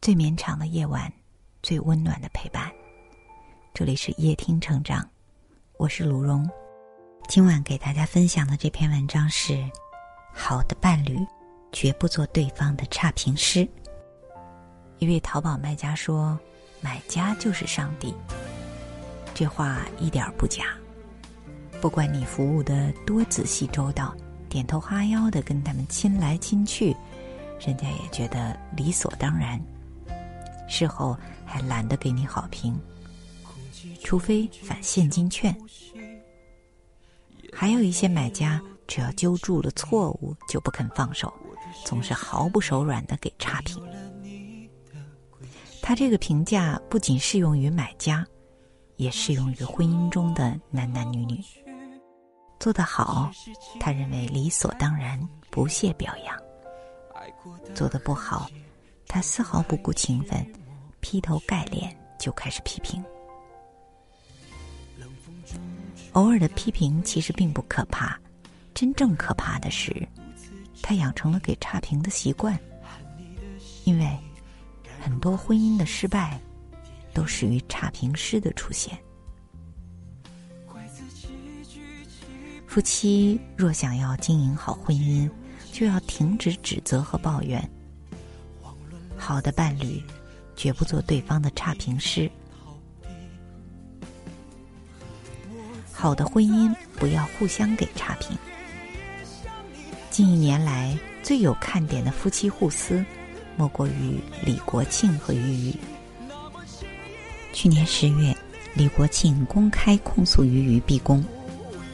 最绵长的夜晚，最温暖的陪伴。这里是夜听成长，我是卢荣。今晚给大家分享的这篇文章是：好的伴侣绝不做对方的差评师。一位淘宝卖家说：“买家就是上帝。”这话一点不假。不管你服务的多仔细周到，点头哈腰的跟他们亲来亲去，人家也觉得理所当然。事后还懒得给你好评，除非返现金券。还有一些买家，只要揪住了错误就不肯放手，总是毫不手软的给差评。他这个评价不仅适用于买家，也适用于婚姻中的男男女女。做得好，他认为理所当然，不屑表扬；做得不好，他丝毫不顾情分。劈头盖脸就开始批评，偶尔的批评其实并不可怕，真正可怕的是，他养成了给差评的习惯。因为很多婚姻的失败，都始于差评师的出现。夫妻若想要经营好婚姻，就要停止指责和抱怨。好的伴侣。绝不做对方的差评师。好的婚姻不要互相给差评。近一年来最有看点的夫妻互撕，莫过于李国庆和俞渝。去年十月，李国庆公开控诉俞渝逼宫，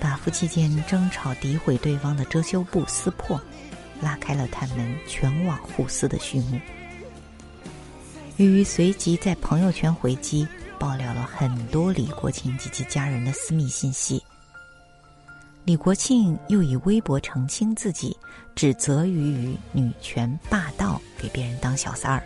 把夫妻间争吵、诋毁对方的遮羞布撕破，拉开了他们全网互撕的序幕。俞渝随即在朋友圈回击，爆料了很多李国庆及其家人的私密信息。李国庆又以微博澄清自己，指责俞渝女权霸道，给别人当小三儿。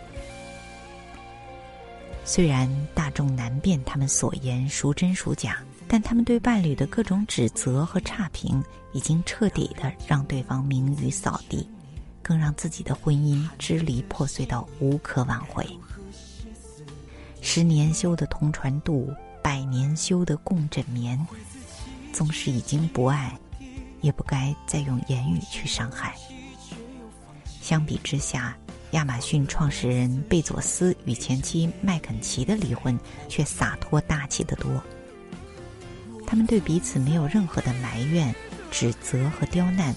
虽然大众难辨他们所言孰真孰假，但他们对伴侣的各种指责和差评，已经彻底的让对方名誉扫地，更让自己的婚姻支离破碎到无可挽回。十年修得同船渡，百年修得共枕眠。纵使已经不爱，也不该再用言语去伤害。相比之下，亚马逊创始人贝佐斯与前妻麦肯齐的离婚却洒脱大气得多。他们对彼此没有任何的埋怨、指责和刁难，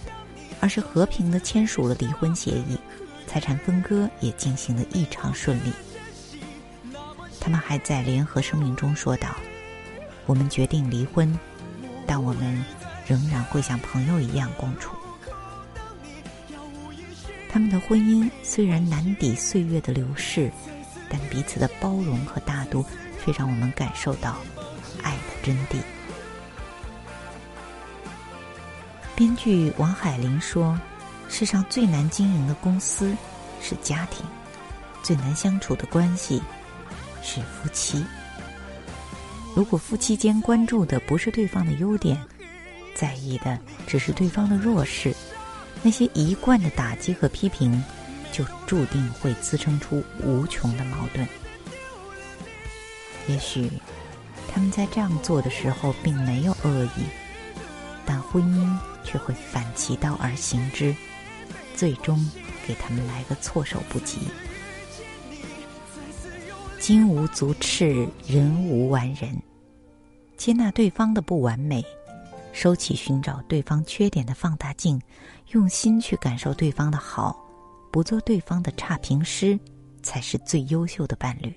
而是和平的签署了离婚协议，财产分割也进行得异常顺利。他们还在联合声明中说道：“我们决定离婚，但我们仍然会像朋友一样共处。”他们的婚姻虽然难抵岁月的流逝，但彼此的包容和大度却让我们感受到爱的真谛。编剧王海林说：“世上最难经营的公司是家庭，最难相处的关系。”是夫妻。如果夫妻间关注的不是对方的优点，在意的只是对方的弱势，那些一贯的打击和批评，就注定会滋生出无穷的矛盾。也许他们在这样做的时候并没有恶意，但婚姻却会反其道而行之，最终给他们来个措手不及。金无足赤，人无完人。接纳对方的不完美，收起寻找对方缺点的放大镜，用心去感受对方的好，不做对方的差评师，才是最优秀的伴侣。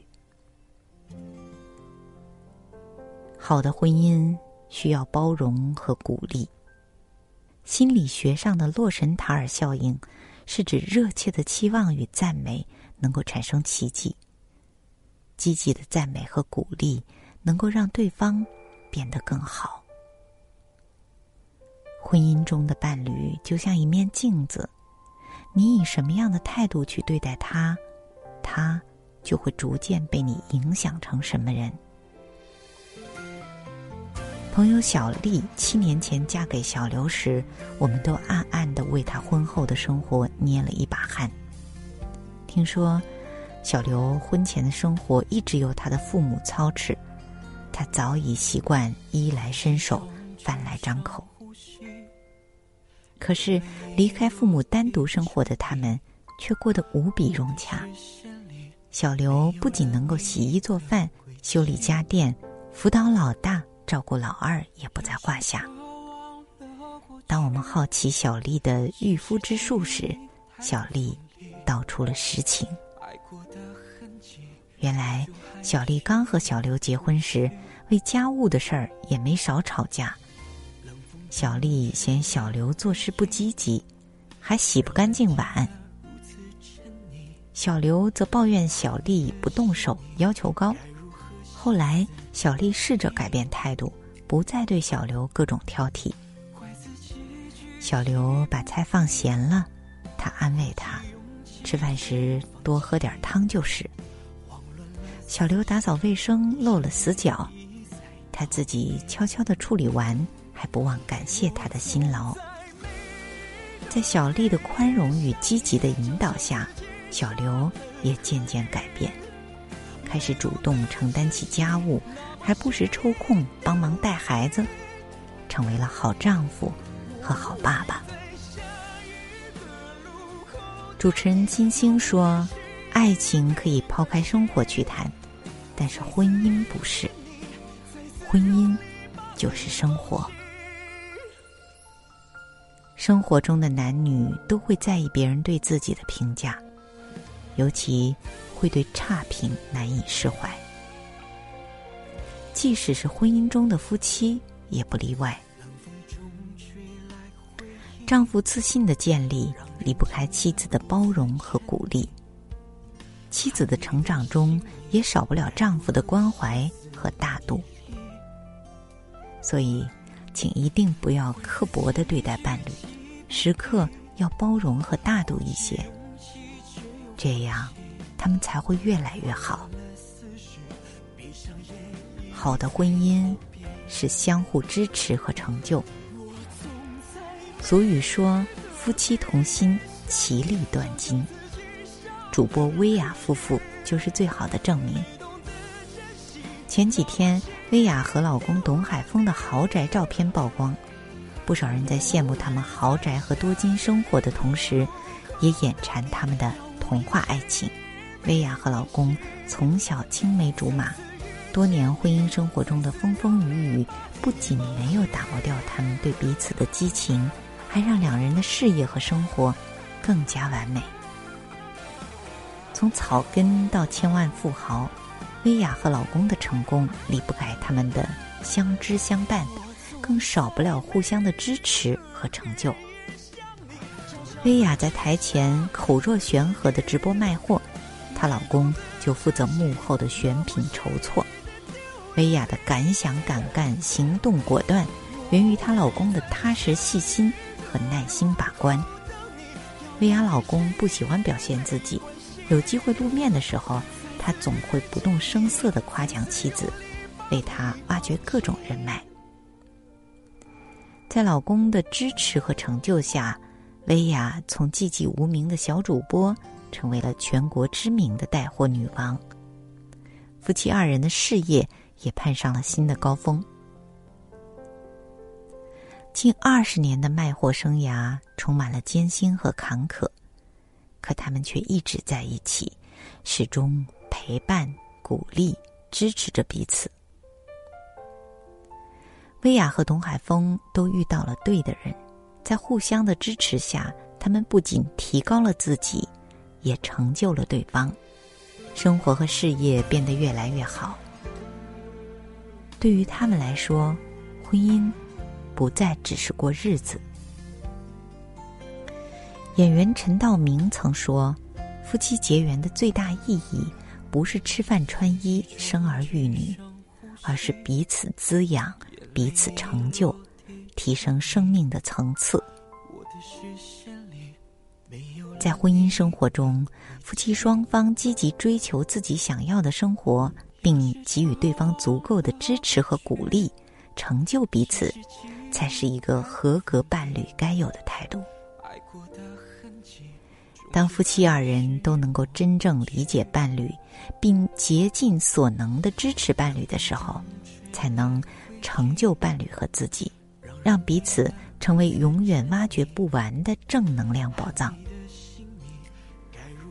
好的婚姻需要包容和鼓励。心理学上的洛神塔尔效应，是指热切的期望与赞美能够产生奇迹。积极的赞美和鼓励，能够让对方变得更好。婚姻中的伴侣就像一面镜子，你以什么样的态度去对待他，他就会逐渐被你影响成什么人。朋友小丽七年前嫁给小刘时，我们都暗暗的为她婚后的生活捏了一把汗。听说。小刘婚前的生活一直由他的父母操持，他早已习惯衣来伸手、饭来张口。可是离开父母单独生活的他们，却过得无比融洽。小刘不仅能够洗衣做饭、修理家电、辅导老大、照顾老二，也不在话下。当我们好奇小丽的御夫之术时，小丽道出了实情。原来，小丽刚和小刘结婚时，为家务的事儿也没少吵架。小丽嫌小刘做事不积极，还洗不干净碗；小刘则抱怨小丽不动手，要求高。后来，小丽试着改变态度，不再对小刘各种挑剔。小刘把菜放咸了，他安慰他。吃饭时多喝点汤就是。小刘打扫卫生漏了死角，他自己悄悄的处理完，还不忘感谢他的辛劳。在小丽的宽容与积极的引导下，小刘也渐渐改变，开始主动承担起家务，还不时抽空帮忙带孩子，成为了好丈夫和好爸爸。主持人金星说：“爱情可以抛开生活去谈，但是婚姻不是。婚姻就是生活。生活中的男女都会在意别人对自己的评价，尤其会对差评难以释怀。即使是婚姻中的夫妻，也不例外。丈夫自信的建立。”离不开妻子的包容和鼓励，妻子的成长中也少不了丈夫的关怀和大度。所以，请一定不要刻薄的对待伴侣，时刻要包容和大度一些，这样他们才会越来越好。好的婚姻是相互支持和成就。俗语说。夫妻同心，其利断金。主播薇娅夫妇就是最好的证明。前几天，薇娅和老公董海峰的豪宅照片曝光，不少人在羡慕他们豪宅和多金生活的同时，也眼馋他们的童话爱情。薇娅和老公从小青梅竹马，多年婚姻生活中的风风雨雨，不仅没有打磨掉他们对彼此的激情。还让两人的事业和生活更加完美。从草根到千万富豪，薇娅和老公的成功离不开他们的相知相伴，更少不了互相的支持和成就。薇娅在台前口若悬河的直播卖货，她老公就负责幕后的选品筹措。薇娅的敢想敢干、行动果断，源于她老公的踏实细心。和耐心把关。薇娅老公不喜欢表现自己，有机会露面的时候，他总会不动声色的夸奖妻子，为她挖掘各种人脉。在老公的支持和成就下，薇娅从寂寂无名的小主播，成为了全国知名的带货女王。夫妻二人的事业也攀上了新的高峰。近二十年的卖货生涯充满了艰辛和坎坷，可他们却一直在一起，始终陪伴、鼓励、支持着彼此。薇娅和董海峰都遇到了对的人，在互相的支持下，他们不仅提高了自己，也成就了对方，生活和事业变得越来越好。对于他们来说，婚姻。不再只是过日子。演员陈道明曾说：“夫妻结缘的最大意义，不是吃饭穿衣、生儿育女，而是彼此滋养、彼此成就，提升生命的层次。”在婚姻生活中，夫妻双方积极追求自己想要的生活，并给予对方足够的支持和鼓励，成就彼此。才是一个合格伴侣该有的态度。当夫妻二人都能够真正理解伴侣，并竭尽所能的支持伴侣的时候，才能成就伴侣和自己，让彼此成为永远挖掘不完的正能量宝藏。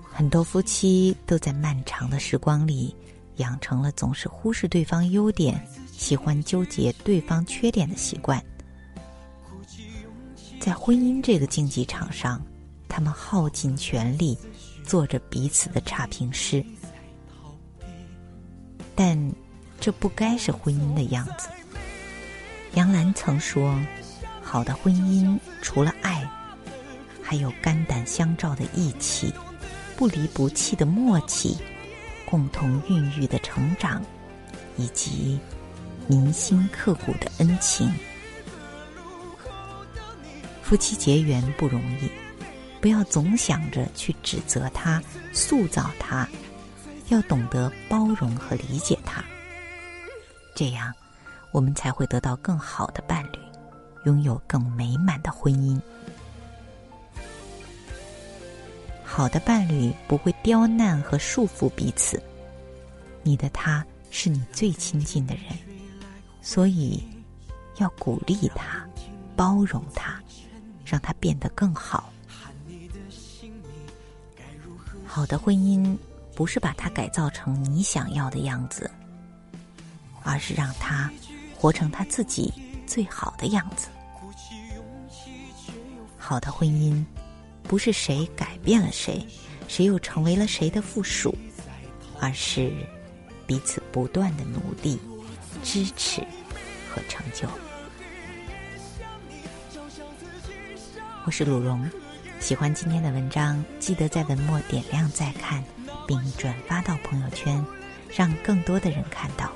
很多夫妻都在漫长的时光里，养成了总是忽视对方优点、喜欢纠结对方缺点的习惯。在婚姻这个竞技场上。他们耗尽全力，做着彼此的差评师，但这不该是婚姻的样子。杨澜曾说：“好的婚姻除了爱，还有肝胆相照的义气，不离不弃的默契，共同孕育的成长，以及铭心刻骨的恩情。夫妻结缘不容易。”不要总想着去指责他、塑造他，要懂得包容和理解他。这样，我们才会得到更好的伴侣，拥有更美满的婚姻。好的伴侣不会刁难和束缚彼此。你的他是你最亲近的人，所以要鼓励他、包容他，让他变得更好。好的婚姻不是把它改造成你想要的样子，而是让他活成他自己最好的样子。好的婚姻不是谁改变了谁，谁又成为了谁的附属，而是彼此不断的努力、支持和成就。我是鲁荣。喜欢今天的文章，记得在文末点亮再看，并转发到朋友圈，让更多的人看到。